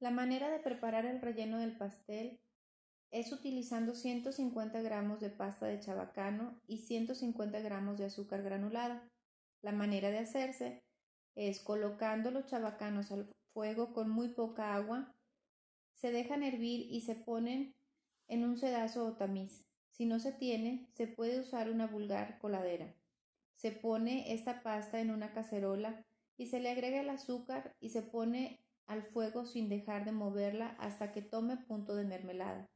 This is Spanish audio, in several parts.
La manera de preparar el relleno del pastel es utilizando 150 gramos de pasta de chabacano y 150 gramos de azúcar granulada. La manera de hacerse es colocando los chabacanos al fuego con muy poca agua, se dejan hervir y se ponen en un sedazo o tamiz. Si no se tiene, se puede usar una vulgar coladera. Se pone esta pasta en una cacerola y se le agrega el azúcar y se pone al fuego sin dejar de moverla hasta que tome punto de mermelada.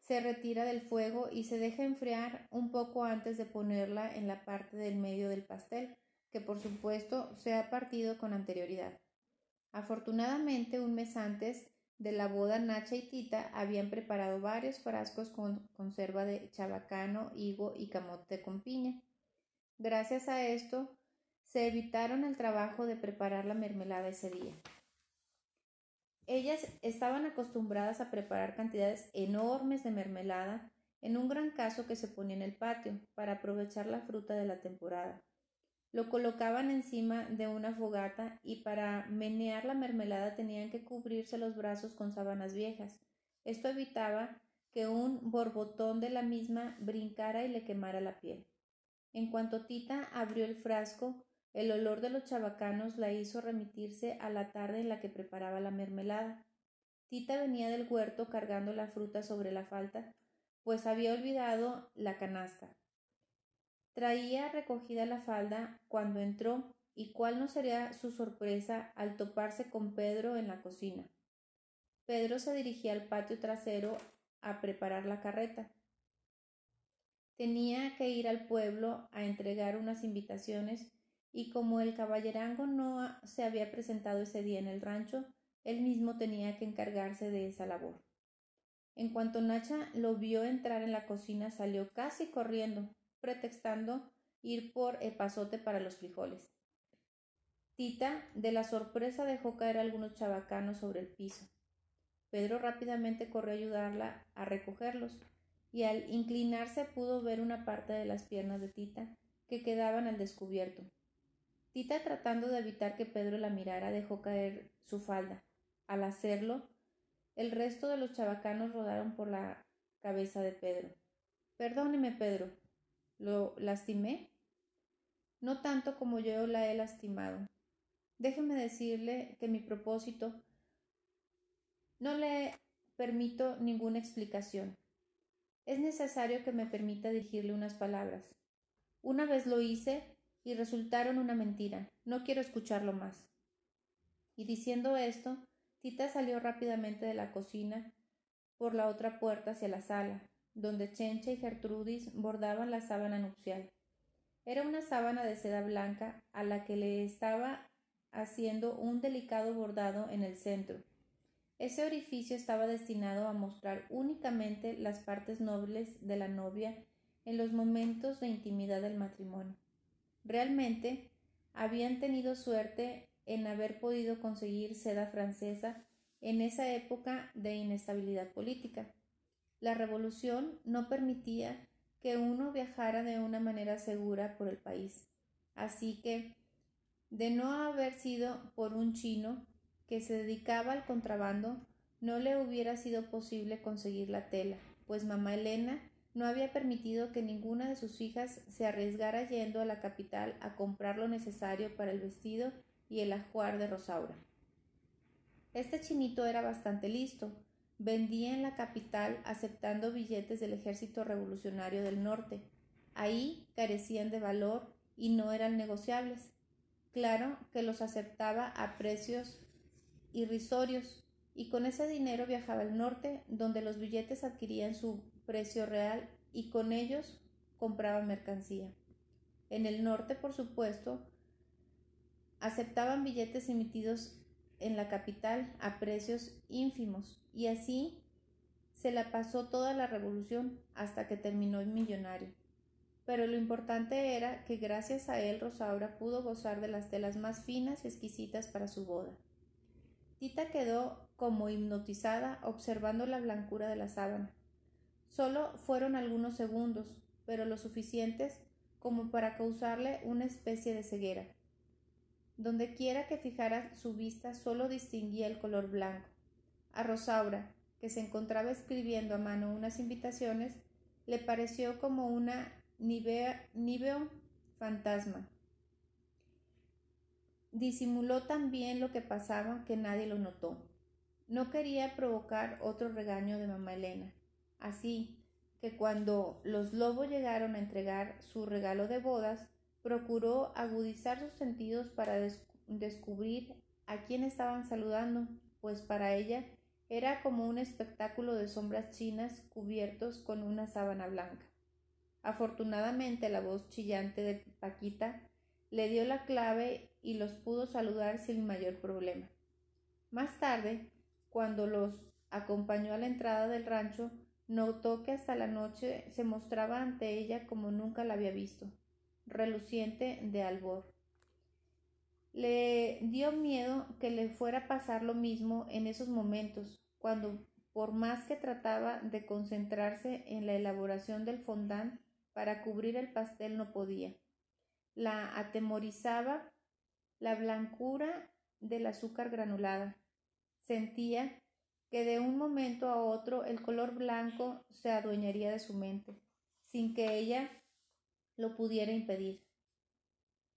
Se retira del fuego y se deja enfriar un poco antes de ponerla en la parte del medio del pastel, que por supuesto se ha partido con anterioridad. Afortunadamente, un mes antes de la boda, Nacha y Tita habían preparado varios frascos con conserva de chabacano, higo y camote con piña. Gracias a esto, se evitaron el trabajo de preparar la mermelada ese día. Ellas estaban acostumbradas a preparar cantidades enormes de mermelada en un gran caso que se ponía en el patio para aprovechar la fruta de la temporada. Lo colocaban encima de una fogata y para menear la mermelada tenían que cubrirse los brazos con sábanas viejas. Esto evitaba que un borbotón de la misma brincara y le quemara la piel. En cuanto Tita abrió el frasco, el olor de los chabacanos la hizo remitirse a la tarde en la que preparaba la mermelada. Tita venía del huerto cargando la fruta sobre la falta, pues había olvidado la canasta. Traía recogida la falda cuando entró, y cuál no sería su sorpresa al toparse con Pedro en la cocina. Pedro se dirigía al patio trasero a preparar la carreta. Tenía que ir al pueblo a entregar unas invitaciones y como el caballerango no se había presentado ese día en el rancho, él mismo tenía que encargarse de esa labor. En cuanto Nacha lo vio entrar en la cocina, salió casi corriendo, pretextando ir por el pasote para los frijoles. Tita, de la sorpresa, dejó caer algunos chabacanos sobre el piso. Pedro rápidamente corrió a ayudarla a recogerlos, y al inclinarse pudo ver una parte de las piernas de Tita que quedaban al descubierto. Tita, tratando de evitar que Pedro la mirara, dejó caer su falda. Al hacerlo, el resto de los chabacanos rodaron por la cabeza de Pedro. Perdóneme, Pedro, ¿Lo lastimé? No tanto como yo la he lastimado. Déjeme decirle que mi propósito no le permito ninguna explicación. Es necesario que me permita dirigirle unas palabras. Una vez lo hice y resultaron una mentira. No quiero escucharlo más. Y diciendo esto, Tita salió rápidamente de la cocina por la otra puerta hacia la sala, donde Chencha y Gertrudis bordaban la sábana nupcial. Era una sábana de seda blanca a la que le estaba haciendo un delicado bordado en el centro. Ese orificio estaba destinado a mostrar únicamente las partes nobles de la novia en los momentos de intimidad del matrimonio. Realmente habían tenido suerte en haber podido conseguir seda francesa en esa época de inestabilidad política. La revolución no permitía que uno viajara de una manera segura por el país. Así que, de no haber sido por un chino que se dedicaba al contrabando, no le hubiera sido posible conseguir la tela, pues mamá Elena no había permitido que ninguna de sus hijas se arriesgara yendo a la capital a comprar lo necesario para el vestido y el ajuar de Rosaura. Este chinito era bastante listo, vendía en la capital aceptando billetes del ejército revolucionario del norte. Ahí carecían de valor y no eran negociables. Claro que los aceptaba a precios irrisorios y con ese dinero viajaba al norte donde los billetes adquirían su precio real y con ellos compraba mercancía. En el norte, por supuesto, aceptaban billetes emitidos en la capital a precios ínfimos y así se la pasó toda la revolución hasta que terminó el millonario. Pero lo importante era que gracias a él Rosaura pudo gozar de las telas más finas y exquisitas para su boda. Tita quedó como hipnotizada observando la blancura de la sábana. Solo fueron algunos segundos, pero lo suficientes como para causarle una especie de ceguera. Donde quiera que fijara su vista solo distinguía el color blanco. A Rosaura, que se encontraba escribiendo a mano unas invitaciones, le pareció como una níveo fantasma. Disimuló tan bien lo que pasaba que nadie lo notó. No quería provocar otro regaño de mamá Elena. Así que cuando los lobos llegaron a entregar su regalo de bodas, procuró agudizar sus sentidos para descubrir a quién estaban saludando, pues para ella era como un espectáculo de sombras chinas cubiertos con una sábana blanca. Afortunadamente la voz chillante de Paquita le dio la clave y los pudo saludar sin mayor problema. Más tarde, cuando los acompañó a la entrada del rancho, notó que hasta la noche se mostraba ante ella como nunca la había visto, reluciente de albor. Le dio miedo que le fuera a pasar lo mismo en esos momentos, cuando por más que trataba de concentrarse en la elaboración del fondant para cubrir el pastel no podía. La atemorizaba la blancura del azúcar granulada. Sentía que de un momento a otro el color blanco se adueñaría de su mente, sin que ella lo pudiera impedir.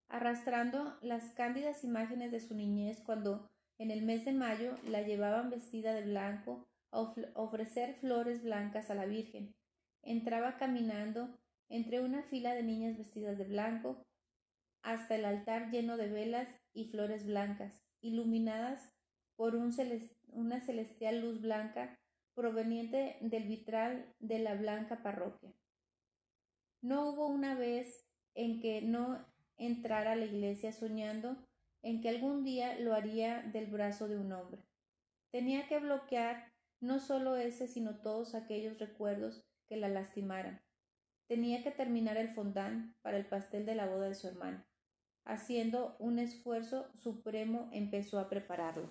Arrastrando las cándidas imágenes de su niñez cuando en el mes de mayo la llevaban vestida de blanco a ofrecer flores blancas a la Virgen. Entraba caminando entre una fila de niñas vestidas de blanco hasta el altar lleno de velas y flores blancas, iluminadas por una celestial luz blanca proveniente del vitral de la blanca parroquia. No hubo una vez en que no entrara a la iglesia soñando en que algún día lo haría del brazo de un hombre. Tenía que bloquear no solo ese, sino todos aquellos recuerdos que la lastimaran. Tenía que terminar el fondant para el pastel de la boda de su hermana. Haciendo un esfuerzo supremo empezó a prepararlo.